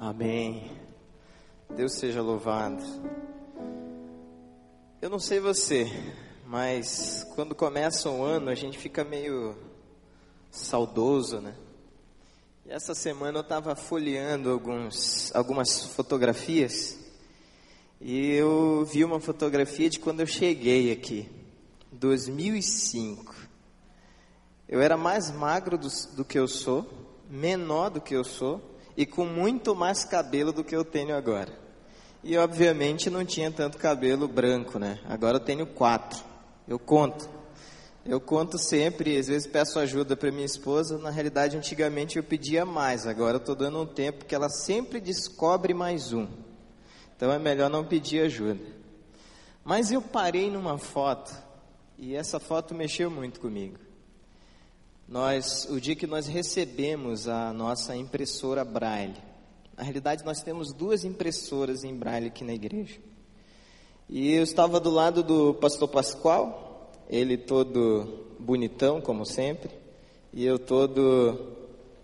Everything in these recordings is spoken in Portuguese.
Amém. Deus seja louvado. Eu não sei você, mas quando começa um ano a gente fica meio saudoso, né? E essa semana eu estava folheando alguns, algumas fotografias e eu vi uma fotografia de quando eu cheguei aqui, 2005. Eu era mais magro do, do que eu sou, menor do que eu sou e com muito mais cabelo do que eu tenho agora. E obviamente não tinha tanto cabelo branco, né? Agora eu tenho quatro. Eu conto. Eu conto sempre, às vezes peço ajuda para minha esposa. Na realidade, antigamente eu pedia mais, agora eu estou dando um tempo que ela sempre descobre mais um. Então é melhor não pedir ajuda. Mas eu parei numa foto e essa foto mexeu muito comigo. Nós, o dia que nós recebemos a nossa impressora Braille, na realidade nós temos duas impressoras em Braille aqui na igreja. E eu estava do lado do pastor Pascoal, ele todo bonitão, como sempre, e eu todo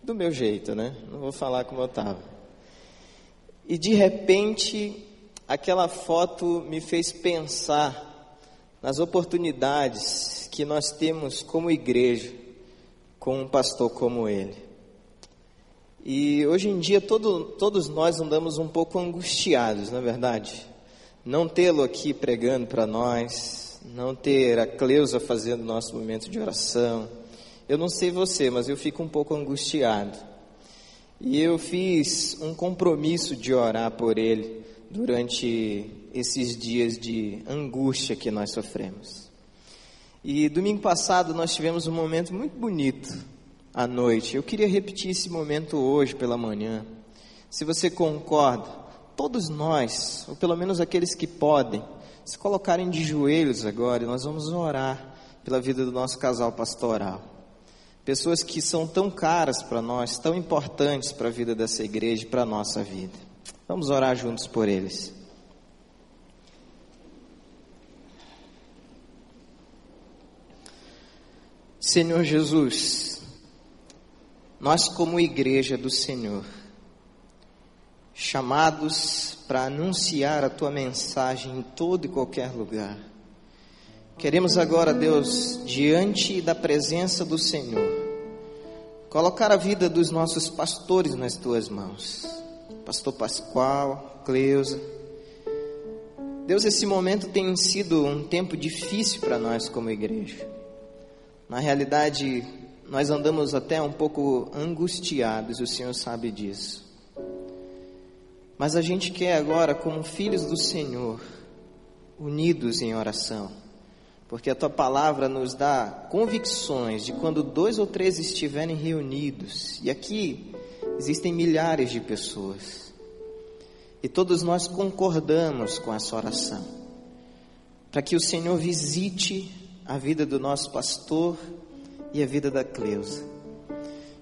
do meu jeito, né? Não vou falar como eu estava. E de repente, aquela foto me fez pensar nas oportunidades que nós temos como igreja com um pastor como ele. E hoje em dia todo, todos nós andamos um pouco angustiados, na é verdade. Não tê-lo aqui pregando para nós, não ter a Cleusa fazendo nosso momento de oração. Eu não sei você, mas eu fico um pouco angustiado. E eu fiz um compromisso de orar por ele durante esses dias de angústia que nós sofremos. E domingo passado nós tivemos um momento muito bonito à noite. Eu queria repetir esse momento hoje pela manhã. Se você concorda, todos nós, ou pelo menos aqueles que podem, se colocarem de joelhos agora e nós vamos orar pela vida do nosso casal pastoral. Pessoas que são tão caras para nós, tão importantes para a vida dessa igreja e para a nossa vida. Vamos orar juntos por eles. Senhor Jesus, nós, como igreja do Senhor, chamados para anunciar a tua mensagem em todo e qualquer lugar, queremos agora, Deus, diante da presença do Senhor, colocar a vida dos nossos pastores nas tuas mãos. Pastor Pascoal, Cleusa. Deus, esse momento tem sido um tempo difícil para nós como igreja. Na realidade, nós andamos até um pouco angustiados, o Senhor sabe disso. Mas a gente quer agora, como filhos do Senhor, unidos em oração, porque a tua palavra nos dá convicções de quando dois ou três estiverem reunidos, e aqui existem milhares de pessoas, e todos nós concordamos com essa oração, para que o Senhor visite a vida do nosso pastor e a vida da Cleusa.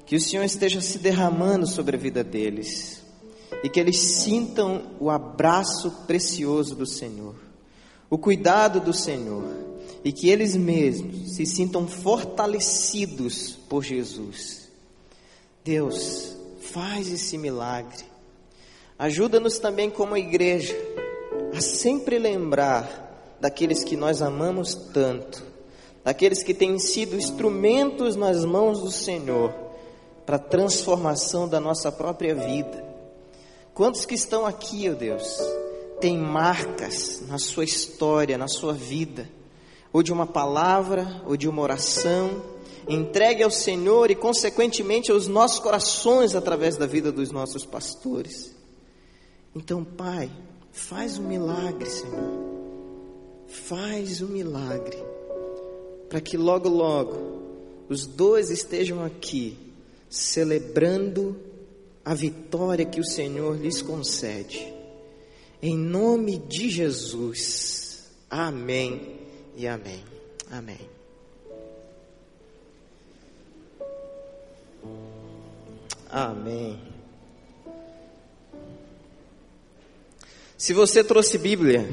Que o Senhor esteja se derramando sobre a vida deles e que eles sintam o abraço precioso do Senhor, o cuidado do Senhor e que eles mesmos se sintam fortalecidos por Jesus. Deus, faz esse milagre. Ajuda-nos também como igreja a sempre lembrar daqueles que nós amamos tanto daqueles que têm sido instrumentos nas mãos do Senhor para a transformação da nossa própria vida. Quantos que estão aqui, ó oh Deus, têm marcas na sua história, na sua vida, ou de uma palavra, ou de uma oração, entregue ao Senhor e, consequentemente, aos nossos corações através da vida dos nossos pastores. Então, Pai, faz um milagre, Senhor. Faz um milagre para que logo, logo os dois estejam aqui celebrando a vitória que o Senhor lhes concede. Em nome de Jesus. Amém e amém. Amém. Amém. Se você trouxe Bíblia,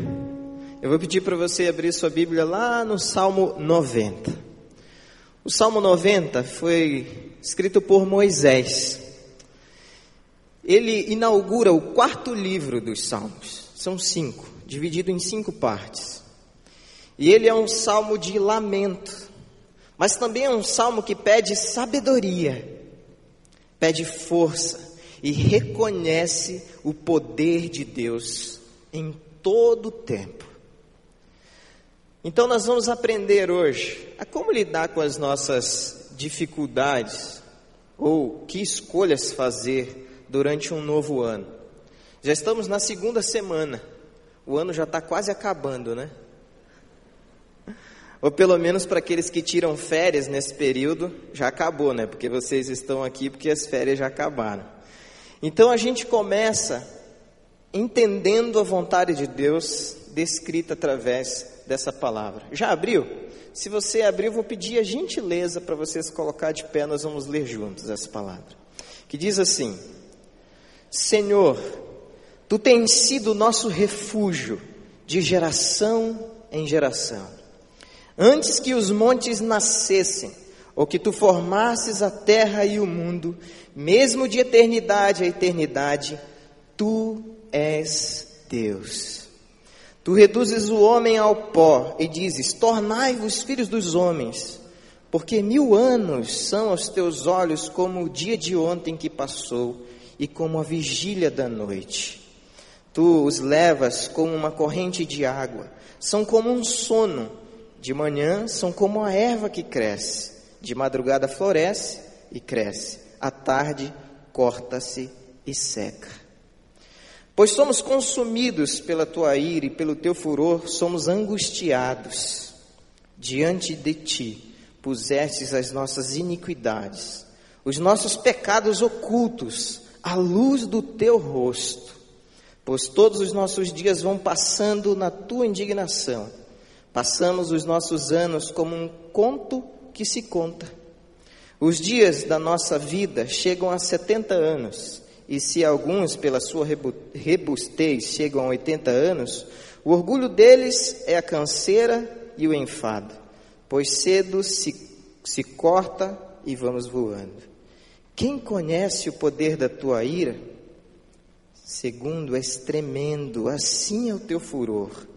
eu vou pedir para você abrir sua Bíblia lá no Salmo 90. O Salmo 90 foi escrito por Moisés. ele inaugura o quarto livro dos Salmos. São cinco, dividido em cinco partes. E ele é um salmo de lamento, mas também é um salmo que pede sabedoria, pede força e reconhece o poder de Deus em todo o tempo. Então nós vamos aprender hoje a como lidar com as nossas dificuldades ou que escolhas fazer durante um novo ano. Já estamos na segunda semana, o ano já está quase acabando, né? Ou pelo menos para aqueles que tiram férias nesse período, já acabou, né? Porque vocês estão aqui porque as férias já acabaram. Então a gente começa entendendo a vontade de Deus descrita através dessa palavra. Já abriu? Se você abriu, vou pedir a gentileza para vocês colocar de pé, nós vamos ler juntos essa palavra. Que diz assim: Senhor, tu tens sido nosso refúgio de geração em geração antes que os montes nascessem, ou que tu formasses a terra e o mundo, mesmo de eternidade a eternidade, tu és Deus. Tu reduzes o homem ao pó e dizes: Tornai-vos filhos dos homens, porque mil anos são aos teus olhos como o dia de ontem que passou e como a vigília da noite. Tu os levas como uma corrente de água, são como um sono de manhã são como a erva que cresce, de madrugada floresce e cresce, à tarde corta-se e seca. Pois somos consumidos pela tua ira e pelo teu furor, somos angustiados. Diante de ti pusestes as nossas iniquidades, os nossos pecados ocultos, à luz do teu rosto. Pois todos os nossos dias vão passando na tua indignação Passamos os nossos anos como um conto que se conta. Os dias da nossa vida chegam a 70 anos, e se alguns, pela sua rebustez, chegam a 80 anos, o orgulho deles é a canseira e o enfado, pois cedo se, se corta e vamos voando. Quem conhece o poder da tua ira? Segundo, és tremendo, assim é o teu furor.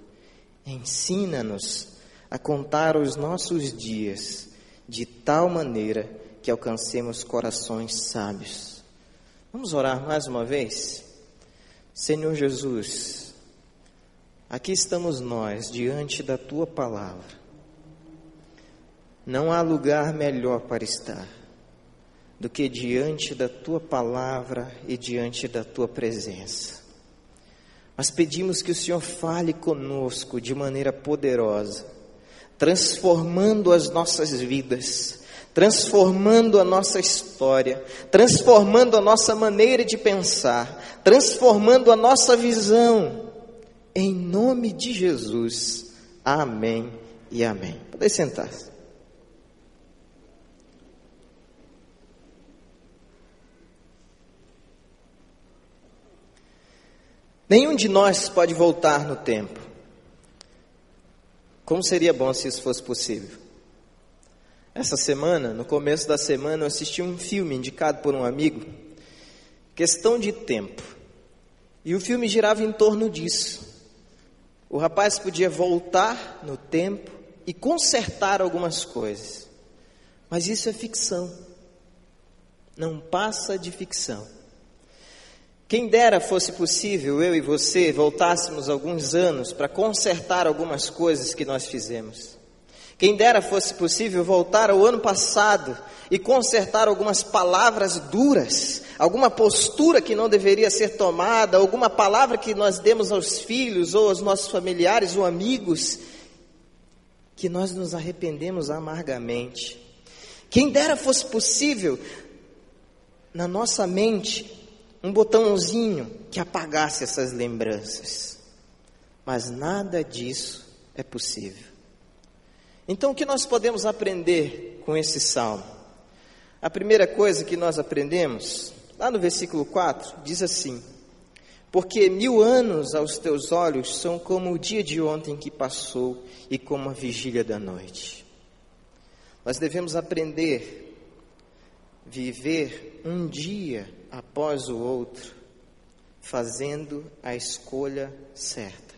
Ensina-nos a contar os nossos dias de tal maneira que alcancemos corações sábios. Vamos orar mais uma vez? Senhor Jesus, aqui estamos nós diante da tua palavra. Não há lugar melhor para estar do que diante da tua palavra e diante da tua presença. Mas pedimos que o Senhor fale conosco de maneira poderosa, transformando as nossas vidas, transformando a nossa história, transformando a nossa maneira de pensar, transformando a nossa visão. Em nome de Jesus. Amém e amém. Pode sentar-se. Nenhum de nós pode voltar no tempo. Como seria bom se isso fosse possível? Essa semana, no começo da semana, eu assisti um filme indicado por um amigo, Questão de Tempo. E o filme girava em torno disso. O rapaz podia voltar no tempo e consertar algumas coisas. Mas isso é ficção. Não passa de ficção. Quem dera fosse possível eu e você voltássemos alguns anos para consertar algumas coisas que nós fizemos. Quem dera fosse possível voltar ao ano passado e consertar algumas palavras duras, alguma postura que não deveria ser tomada, alguma palavra que nós demos aos filhos ou aos nossos familiares ou amigos, que nós nos arrependemos amargamente. Quem dera fosse possível na nossa mente um botãozinho que apagasse essas lembranças. Mas nada disso é possível. Então, o que nós podemos aprender com esse salmo? A primeira coisa que nós aprendemos, lá no versículo 4, diz assim: Porque mil anos aos teus olhos são como o dia de ontem que passou e como a vigília da noite. Nós devemos aprender, viver um dia após o outro, fazendo a escolha certa.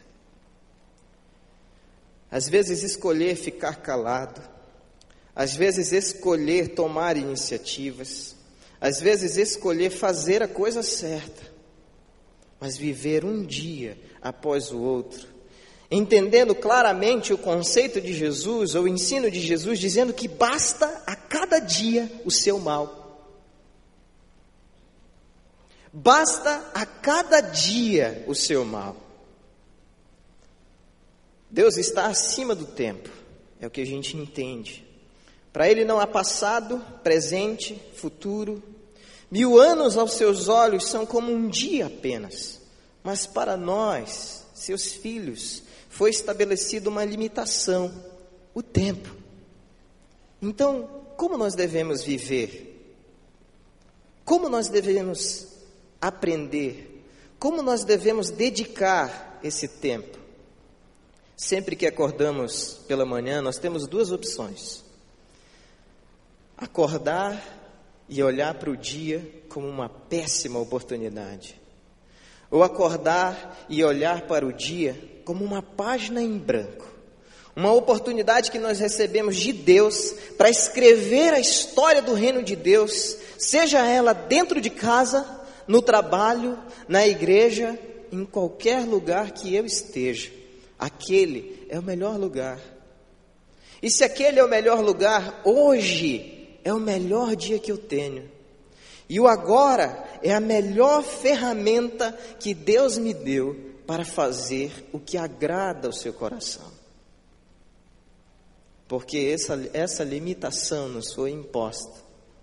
Às vezes, escolher ficar calado, às vezes, escolher tomar iniciativas, às vezes, escolher fazer a coisa certa, mas viver um dia após o outro, entendendo claramente o conceito de Jesus, ou o ensino de Jesus, dizendo que basta a cada dia o seu mal. Basta a cada dia o seu mal. Deus está acima do tempo, é o que a gente entende. Para Ele não há passado, presente, futuro. Mil anos aos seus olhos são como um dia apenas, mas para nós, seus filhos, foi estabelecida uma limitação: o tempo. Então, como nós devemos viver? Como nós devemos aprender? Como nós devemos dedicar esse tempo? Sempre que acordamos pela manhã, nós temos duas opções: acordar e olhar para o dia como uma péssima oportunidade, ou acordar e olhar para o dia como uma página em branco. Uma oportunidade que nós recebemos de Deus para escrever a história do reino de Deus, seja ela dentro de casa no trabalho, na igreja, em qualquer lugar que eu esteja. Aquele é o melhor lugar. E se aquele é o melhor lugar, hoje é o melhor dia que eu tenho. E o agora é a melhor ferramenta que Deus me deu para fazer o que agrada ao seu coração. Porque essa, essa limitação nos foi imposta,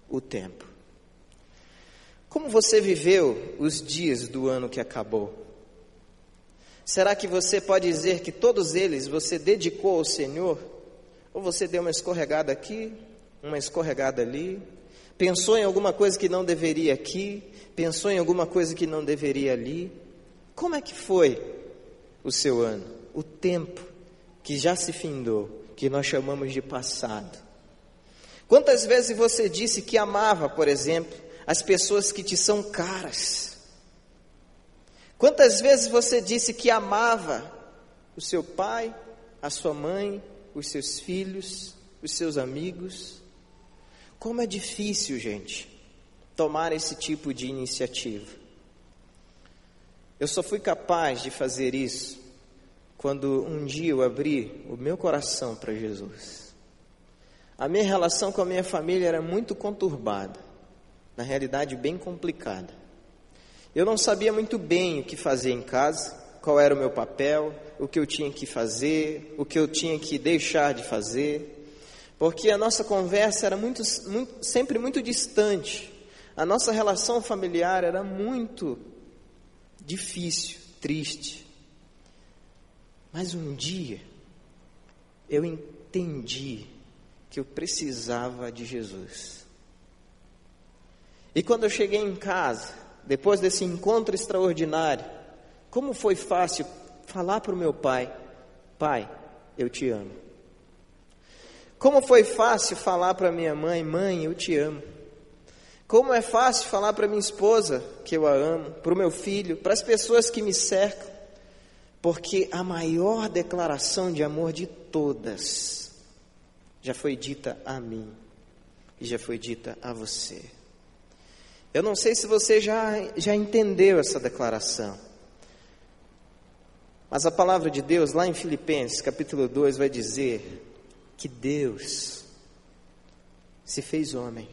o tempo. Como você viveu os dias do ano que acabou? Será que você pode dizer que todos eles você dedicou ao Senhor? Ou você deu uma escorregada aqui, uma escorregada ali? Pensou em alguma coisa que não deveria aqui? Pensou em alguma coisa que não deveria ali? Como é que foi o seu ano? O tempo que já se findou, que nós chamamos de passado. Quantas vezes você disse que amava, por exemplo, as pessoas que te são caras. Quantas vezes você disse que amava o seu pai, a sua mãe, os seus filhos, os seus amigos? Como é difícil, gente, tomar esse tipo de iniciativa. Eu só fui capaz de fazer isso quando um dia eu abri o meu coração para Jesus. A minha relação com a minha família era muito conturbada na realidade bem complicada. Eu não sabia muito bem o que fazer em casa, qual era o meu papel, o que eu tinha que fazer, o que eu tinha que deixar de fazer, porque a nossa conversa era muito, muito, sempre muito distante, a nossa relação familiar era muito difícil, triste. Mas um dia eu entendi que eu precisava de Jesus. E quando eu cheguei em casa, depois desse encontro extraordinário, como foi fácil falar para o meu pai: Pai, eu te amo. Como foi fácil falar para minha mãe: Mãe, eu te amo. Como é fácil falar para minha esposa que eu a amo, para o meu filho, para as pessoas que me cercam, porque a maior declaração de amor de todas já foi dita a mim e já foi dita a você. Eu não sei se você já, já entendeu essa declaração. Mas a palavra de Deus, lá em Filipenses, capítulo 2, vai dizer que Deus se fez homem.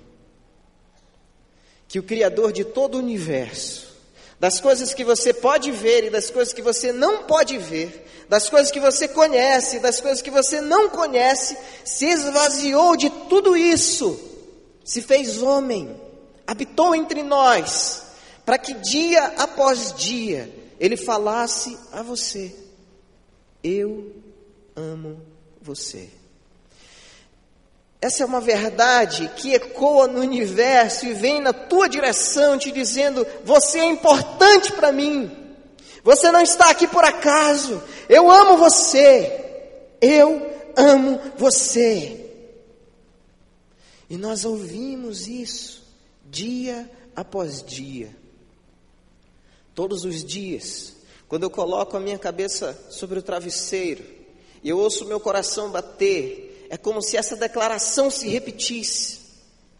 Que o Criador de todo o universo, das coisas que você pode ver e das coisas que você não pode ver, das coisas que você conhece e das coisas que você não conhece, se esvaziou de tudo isso, se fez homem habitou entre nós, para que dia após dia ele falasse a você: Eu amo você. Essa é uma verdade que ecoa no universo e vem na tua direção te dizendo: Você é importante para mim. Você não está aqui por acaso. Eu amo você. Eu amo você. E nós ouvimos isso dia após dia. Todos os dias, quando eu coloco a minha cabeça sobre o travesseiro e eu ouço meu coração bater, é como se essa declaração se repetisse: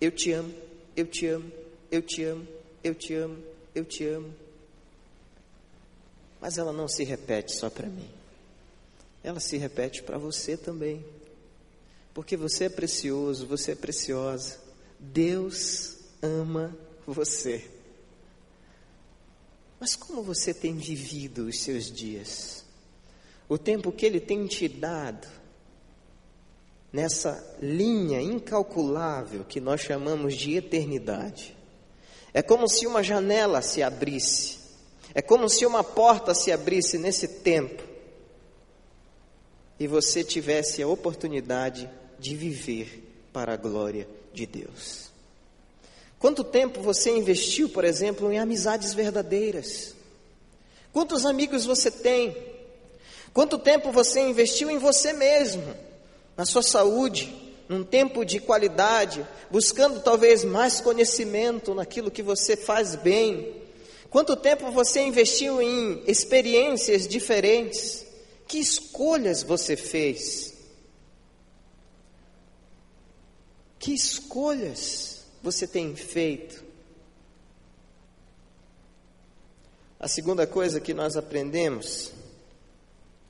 Eu te amo, eu te amo, eu te amo, eu te amo, eu te amo. Mas ela não se repete só para mim, ela se repete para você também, porque você é precioso, você é preciosa, Deus ama você. Mas como você tem vivido os seus dias? O tempo que Ele tem te dado nessa linha incalculável que nós chamamos de eternidade. É como se uma janela se abrisse, é como se uma porta se abrisse nesse tempo e você tivesse a oportunidade de viver para a glória de Deus. Quanto tempo você investiu, por exemplo, em amizades verdadeiras? Quantos amigos você tem? Quanto tempo você investiu em você mesmo, na sua saúde, num tempo de qualidade, buscando talvez mais conhecimento naquilo que você faz bem? Quanto tempo você investiu em experiências diferentes? Que escolhas você fez? Que escolhas? Você tem feito? A segunda coisa que nós aprendemos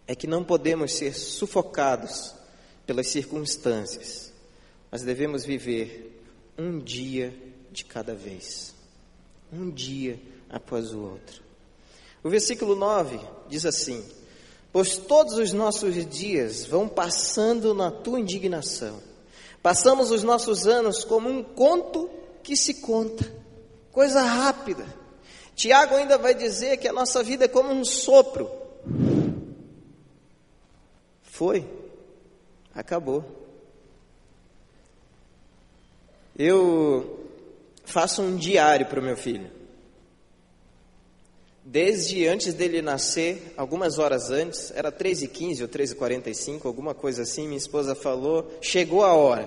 é que não podemos ser sufocados pelas circunstâncias, mas devemos viver um dia de cada vez, um dia após o outro. O versículo 9 diz assim: Pois todos os nossos dias vão passando na tua indignação, Passamos os nossos anos como um conto que se conta, coisa rápida. Tiago ainda vai dizer que a nossa vida é como um sopro. Foi, acabou. Eu faço um diário para o meu filho. Desde antes dele nascer, algumas horas antes, era 13h15 ou 13h45, alguma coisa assim, minha esposa falou, chegou a hora.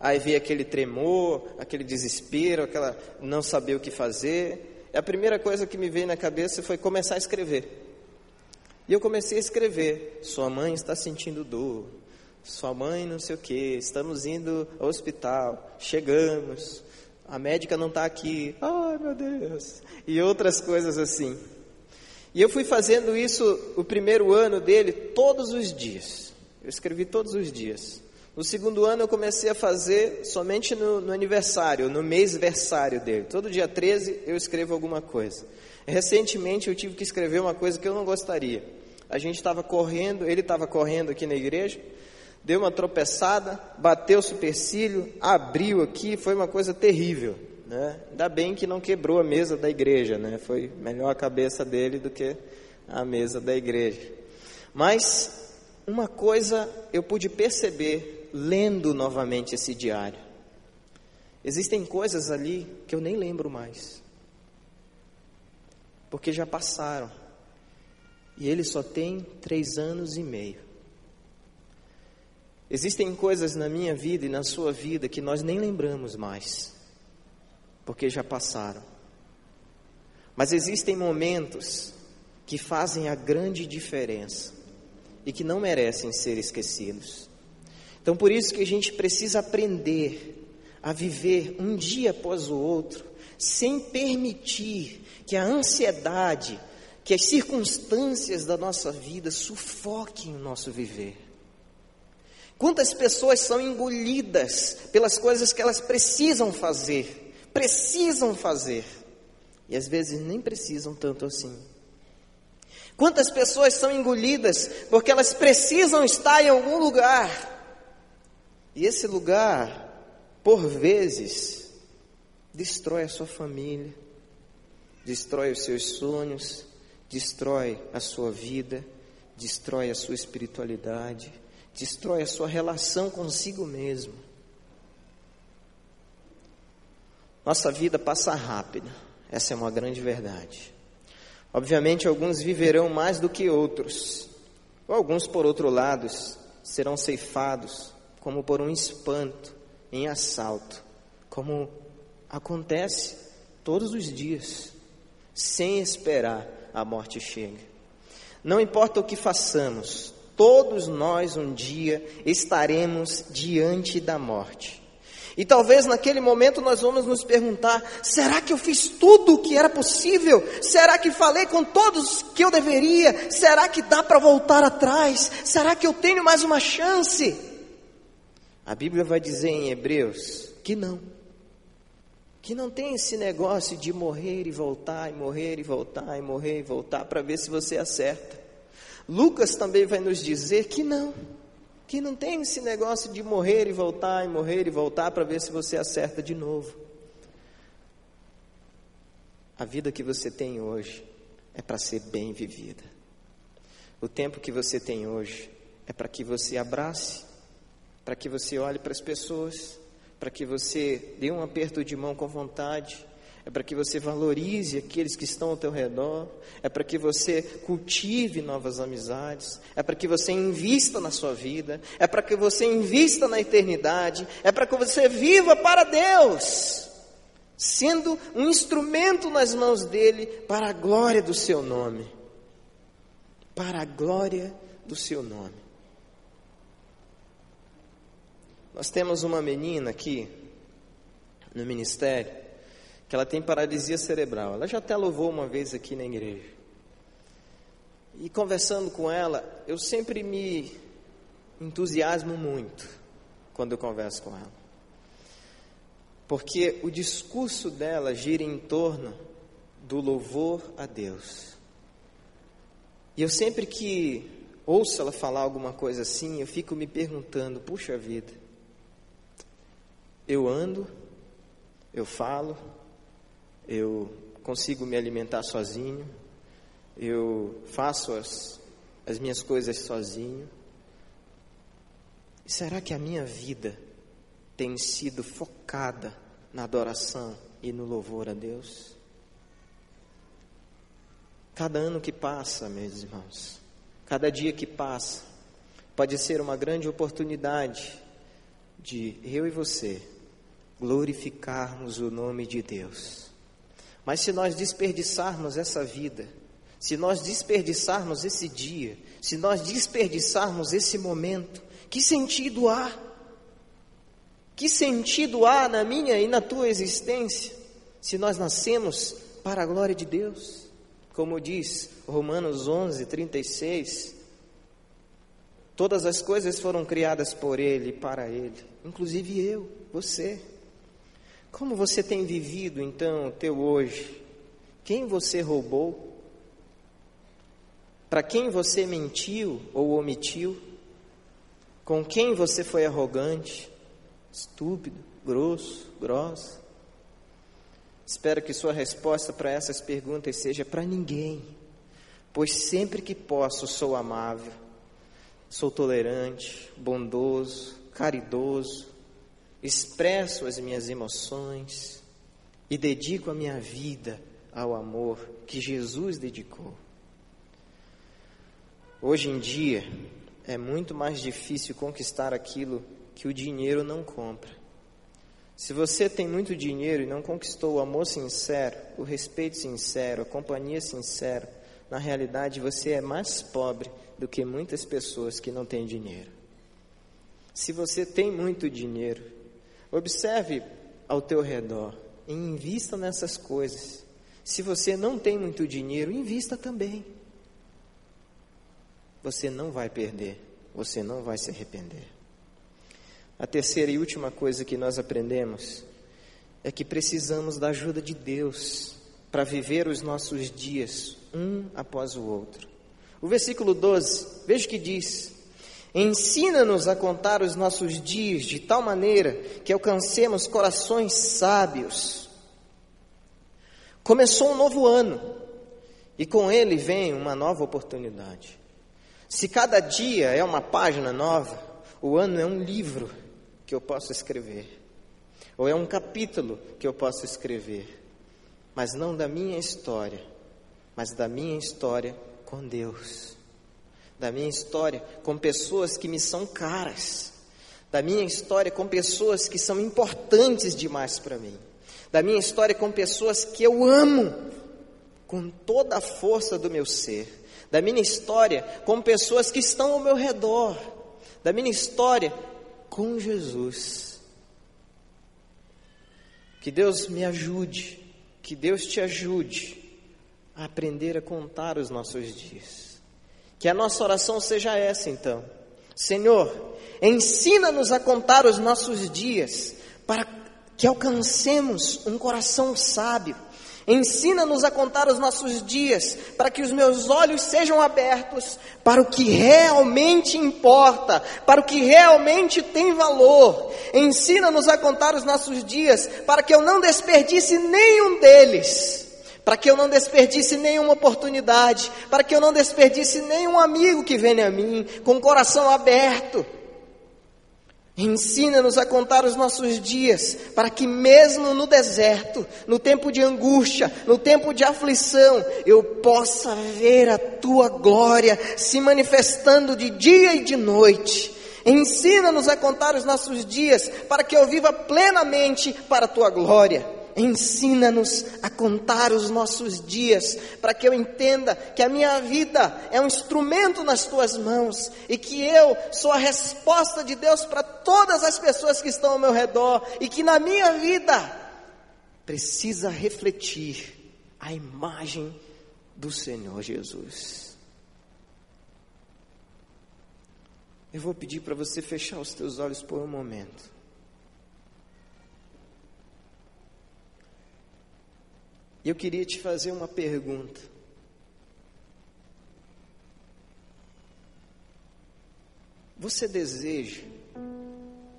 Aí veio aquele tremor, aquele desespero, aquela não saber o que fazer. E a primeira coisa que me veio na cabeça foi começar a escrever. E eu comecei a escrever: Sua mãe está sentindo dor, sua mãe não sei o que, estamos indo ao hospital, chegamos, a médica não está aqui, ai meu Deus, e outras coisas assim. E eu fui fazendo isso o primeiro ano dele todos os dias. Eu escrevi todos os dias. No segundo ano eu comecei a fazer somente no, no aniversário, no mês versário dele. Todo dia 13 eu escrevo alguma coisa. Recentemente eu tive que escrever uma coisa que eu não gostaria. A gente estava correndo, ele estava correndo aqui na igreja, deu uma tropeçada, bateu o supercílio, abriu aqui, foi uma coisa terrível. Né? Ainda bem que não quebrou a mesa da igreja, né? foi melhor a cabeça dele do que a mesa da igreja. Mas uma coisa eu pude perceber lendo novamente esse diário. Existem coisas ali que eu nem lembro mais, porque já passaram. E ele só tem três anos e meio. Existem coisas na minha vida e na sua vida que nós nem lembramos mais porque já passaram. Mas existem momentos que fazem a grande diferença e que não merecem ser esquecidos. Então, por isso que a gente precisa aprender a viver um dia após o outro, sem permitir que a ansiedade, que as circunstâncias da nossa vida sufoquem o nosso viver. Quantas pessoas são engolidas pelas coisas que elas precisam fazer, precisam fazer e às vezes nem precisam tanto assim. Quantas pessoas são engolidas porque elas precisam estar em algum lugar e esse lugar, por vezes, destrói a sua família, destrói os seus sonhos, destrói a sua vida, destrói a sua espiritualidade, destrói a sua relação consigo mesmo. Nossa vida passa rápida, essa é uma grande verdade. Obviamente, alguns viverão mais do que outros, ou alguns, por outro lado, serão ceifados como por um espanto, em assalto, como acontece todos os dias. sem esperar a morte chegue. Não importa o que façamos, todos nós um dia estaremos diante da morte. E talvez naquele momento nós vamos nos perguntar: será que eu fiz tudo o que era possível? Será que falei com todos que eu deveria? Será que dá para voltar atrás? Será que eu tenho mais uma chance? A Bíblia vai dizer em Hebreus que não. Que não tem esse negócio de morrer e voltar, e morrer e voltar, e morrer e voltar, para ver se você acerta. Lucas também vai nos dizer que não que não tem esse negócio de morrer e voltar, e morrer e voltar para ver se você acerta de novo. A vida que você tem hoje é para ser bem vivida. O tempo que você tem hoje é para que você abrace, para que você olhe para as pessoas, para que você dê um aperto de mão com vontade, é para que você valorize aqueles que estão ao teu redor, é para que você cultive novas amizades, é para que você invista na sua vida, é para que você invista na eternidade, é para que você viva para Deus, sendo um instrumento nas mãos dele para a glória do seu nome. Para a glória do seu nome. Nós temos uma menina aqui no ministério que ela tem paralisia cerebral. Ela já até louvou uma vez aqui na igreja. E conversando com ela, eu sempre me entusiasmo muito quando eu converso com ela. Porque o discurso dela gira em torno do louvor a Deus. E eu sempre que ouço ela falar alguma coisa assim, eu fico me perguntando: puxa vida, eu ando, eu falo, eu consigo me alimentar sozinho, eu faço as, as minhas coisas sozinho. Será que a minha vida tem sido focada na adoração e no louvor a Deus? Cada ano que passa, meus irmãos, cada dia que passa, pode ser uma grande oportunidade de eu e você glorificarmos o nome de Deus. Mas se nós desperdiçarmos essa vida, se nós desperdiçarmos esse dia, se nós desperdiçarmos esse momento, que sentido há? Que sentido há na minha e na tua existência se nós nascemos para a glória de Deus? Como diz Romanos 11, 36, todas as coisas foram criadas por Ele e para Ele, inclusive eu, você. Como você tem vivido então o teu hoje? Quem você roubou? Para quem você mentiu ou omitiu? Com quem você foi arrogante, estúpido, grosso, grossa? Espero que sua resposta para essas perguntas seja para ninguém, pois sempre que posso sou amável, sou tolerante, bondoso, caridoso, expresso as minhas emoções e dedico a minha vida ao amor que Jesus dedicou. Hoje em dia, é muito mais difícil conquistar aquilo que o dinheiro não compra. Se você tem muito dinheiro e não conquistou o amor sincero, o respeito sincero, a companhia sincera, na realidade você é mais pobre do que muitas pessoas que não têm dinheiro. Se você tem muito dinheiro Observe ao teu redor e invista nessas coisas. Se você não tem muito dinheiro, invista também. Você não vai perder, você não vai se arrepender. A terceira e última coisa que nós aprendemos é que precisamos da ajuda de Deus para viver os nossos dias um após o outro. O versículo 12, veja o que diz: Ensina-nos a contar os nossos dias de tal maneira que alcancemos corações sábios. Começou um novo ano e com ele vem uma nova oportunidade. Se cada dia é uma página nova, o ano é um livro que eu posso escrever, ou é um capítulo que eu posso escrever, mas não da minha história, mas da minha história com Deus da minha história com pessoas que me são caras, da minha história com pessoas que são importantes demais para mim, da minha história com pessoas que eu amo com toda a força do meu ser, da minha história com pessoas que estão ao meu redor, da minha história com Jesus. Que Deus me ajude, que Deus te ajude a aprender a contar os nossos dias. Que a nossa oração seja essa então. Senhor, ensina-nos a contar os nossos dias para que alcancemos um coração sábio. Ensina-nos a contar os nossos dias, para que os meus olhos sejam abertos para o que realmente importa, para o que realmente tem valor. Ensina-nos a contar os nossos dias, para que eu não desperdice nenhum deles, para que eu não desperdice nenhuma oportunidade, para que eu não desperdice nenhum amigo que venha a mim com o coração aberto. Ensina-nos a contar os nossos dias, para que mesmo no deserto, no tempo de angústia, no tempo de aflição, eu possa ver a tua glória se manifestando de dia e de noite. Ensina-nos a contar os nossos dias, para que eu viva plenamente para a tua glória. Ensina-nos a contar os nossos dias, para que eu entenda que a minha vida é um instrumento nas tuas mãos e que eu sou a resposta de Deus para todas as pessoas que estão ao meu redor e que na minha vida precisa refletir a imagem do Senhor Jesus. Eu vou pedir para você fechar os teus olhos por um momento. E eu queria te fazer uma pergunta. Você deseja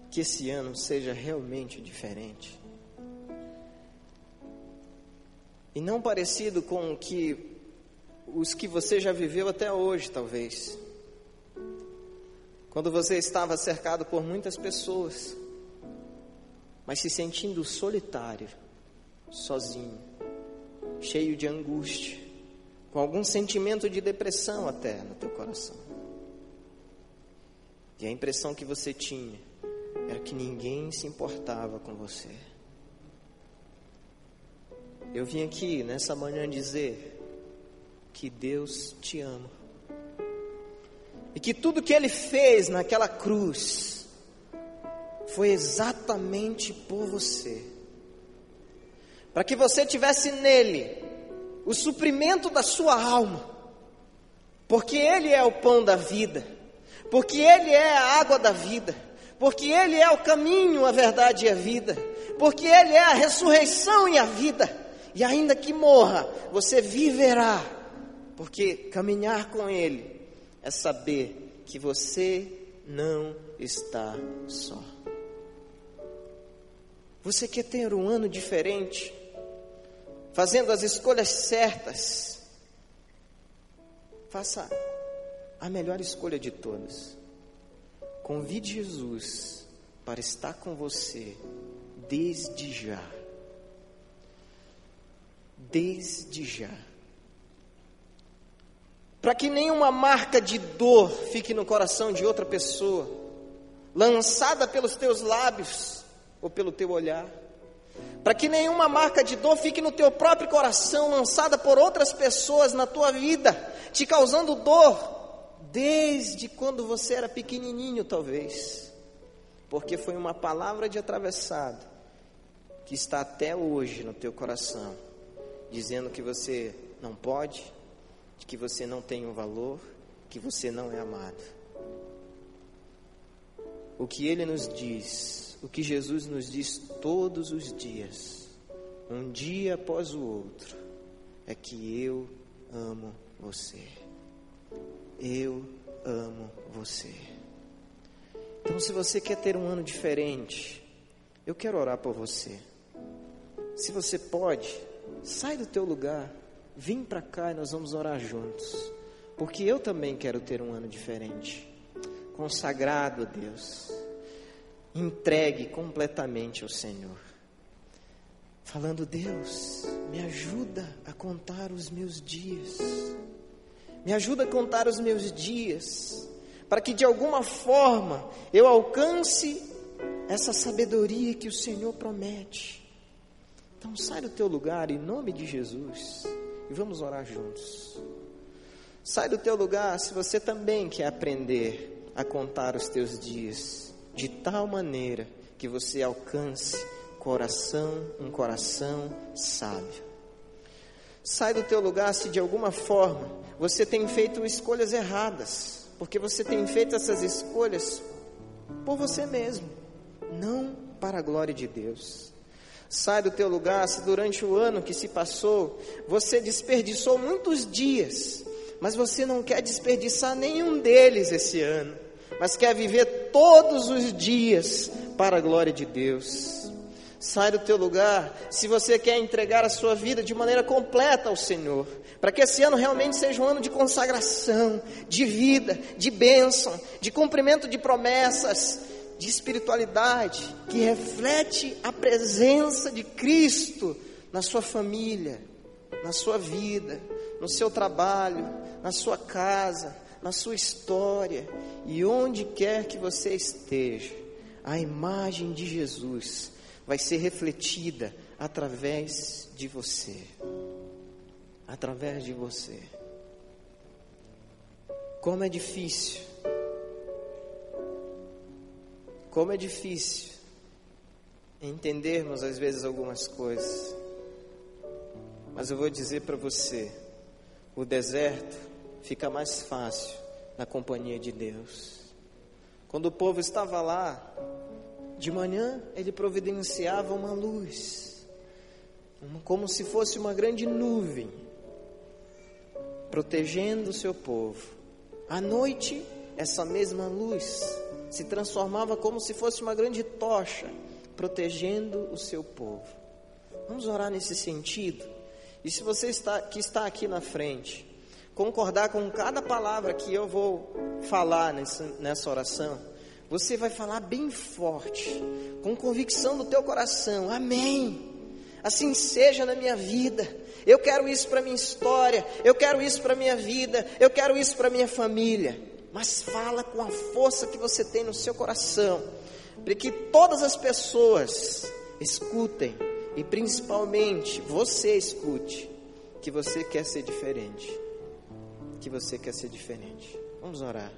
que esse ano seja realmente diferente? E não parecido com o que os que você já viveu até hoje, talvez. Quando você estava cercado por muitas pessoas, mas se sentindo solitário, sozinho cheio de angústia, com algum sentimento de depressão até no teu coração. E a impressão que você tinha era que ninguém se importava com você. Eu vim aqui nessa manhã dizer que Deus te ama. E que tudo que Ele fez naquela cruz foi exatamente por você para que você tivesse nele o suprimento da sua alma, porque ele é o pão da vida, porque ele é a água da vida, porque ele é o caminho, a verdade e a vida, porque ele é a ressurreição e a vida, e ainda que morra, você viverá, porque caminhar com ele é saber que você não está só. Você quer ter um ano diferente? Fazendo as escolhas certas, faça a melhor escolha de todas. Convide Jesus para estar com você desde já. Desde já. Para que nenhuma marca de dor fique no coração de outra pessoa, lançada pelos teus lábios ou pelo teu olhar para que nenhuma marca de dor fique no teu próprio coração, lançada por outras pessoas na tua vida, te causando dor, desde quando você era pequenininho, talvez, porque foi uma palavra de atravessado que está até hoje no teu coração, dizendo que você não pode, que você não tem um valor, que você não é amado. O que ele nos diz o que Jesus nos diz todos os dias, um dia após o outro, é que eu amo você. Eu amo você. Então, se você quer ter um ano diferente, eu quero orar por você. Se você pode, sai do teu lugar, vem para cá e nós vamos orar juntos. Porque eu também quero ter um ano diferente, consagrado a Deus entregue completamente ao Senhor. Falando, Deus, me ajuda a contar os meus dias. Me ajuda a contar os meus dias, para que de alguma forma eu alcance essa sabedoria que o Senhor promete. Então sai do teu lugar em nome de Jesus. e vamos orar juntos. Sai do teu lugar se você também quer aprender a contar os teus dias de tal maneira que você alcance coração, um coração sábio. Sai do teu lugar se de alguma forma você tem feito escolhas erradas, porque você tem feito essas escolhas por você mesmo, não para a glória de Deus. Sai do teu lugar se durante o ano que se passou você desperdiçou muitos dias, mas você não quer desperdiçar nenhum deles esse ano, mas quer viver todos os dias para a glória de Deus. Sai do teu lugar se você quer entregar a sua vida de maneira completa ao Senhor, para que esse ano realmente seja um ano de consagração, de vida, de bênção, de cumprimento de promessas, de espiritualidade, que reflete a presença de Cristo na sua família, na sua vida, no seu trabalho, na sua casa, na sua história e onde quer que você esteja. A imagem de Jesus vai ser refletida através de você. Através de você. Como é difícil. Como é difícil entendermos às vezes algumas coisas. Mas eu vou dizer para você: o deserto fica mais fácil na companhia de Deus. Quando o povo estava lá, de manhã ele providenciava uma luz, como se fosse uma grande nuvem, protegendo o seu povo. À noite, essa mesma luz se transformava como se fosse uma grande tocha, protegendo o seu povo. Vamos orar nesse sentido? E se você está, que está aqui na frente, concordar com cada palavra que eu vou falar nessa, oração, você vai falar bem forte, com convicção do teu coração. Amém. Assim seja na minha vida. Eu quero isso para minha história, eu quero isso para minha vida, eu quero isso para minha família. Mas fala com a força que você tem no seu coração, para que todas as pessoas escutem e principalmente você escute que você quer ser diferente. Que você quer ser diferente. Vamos orar.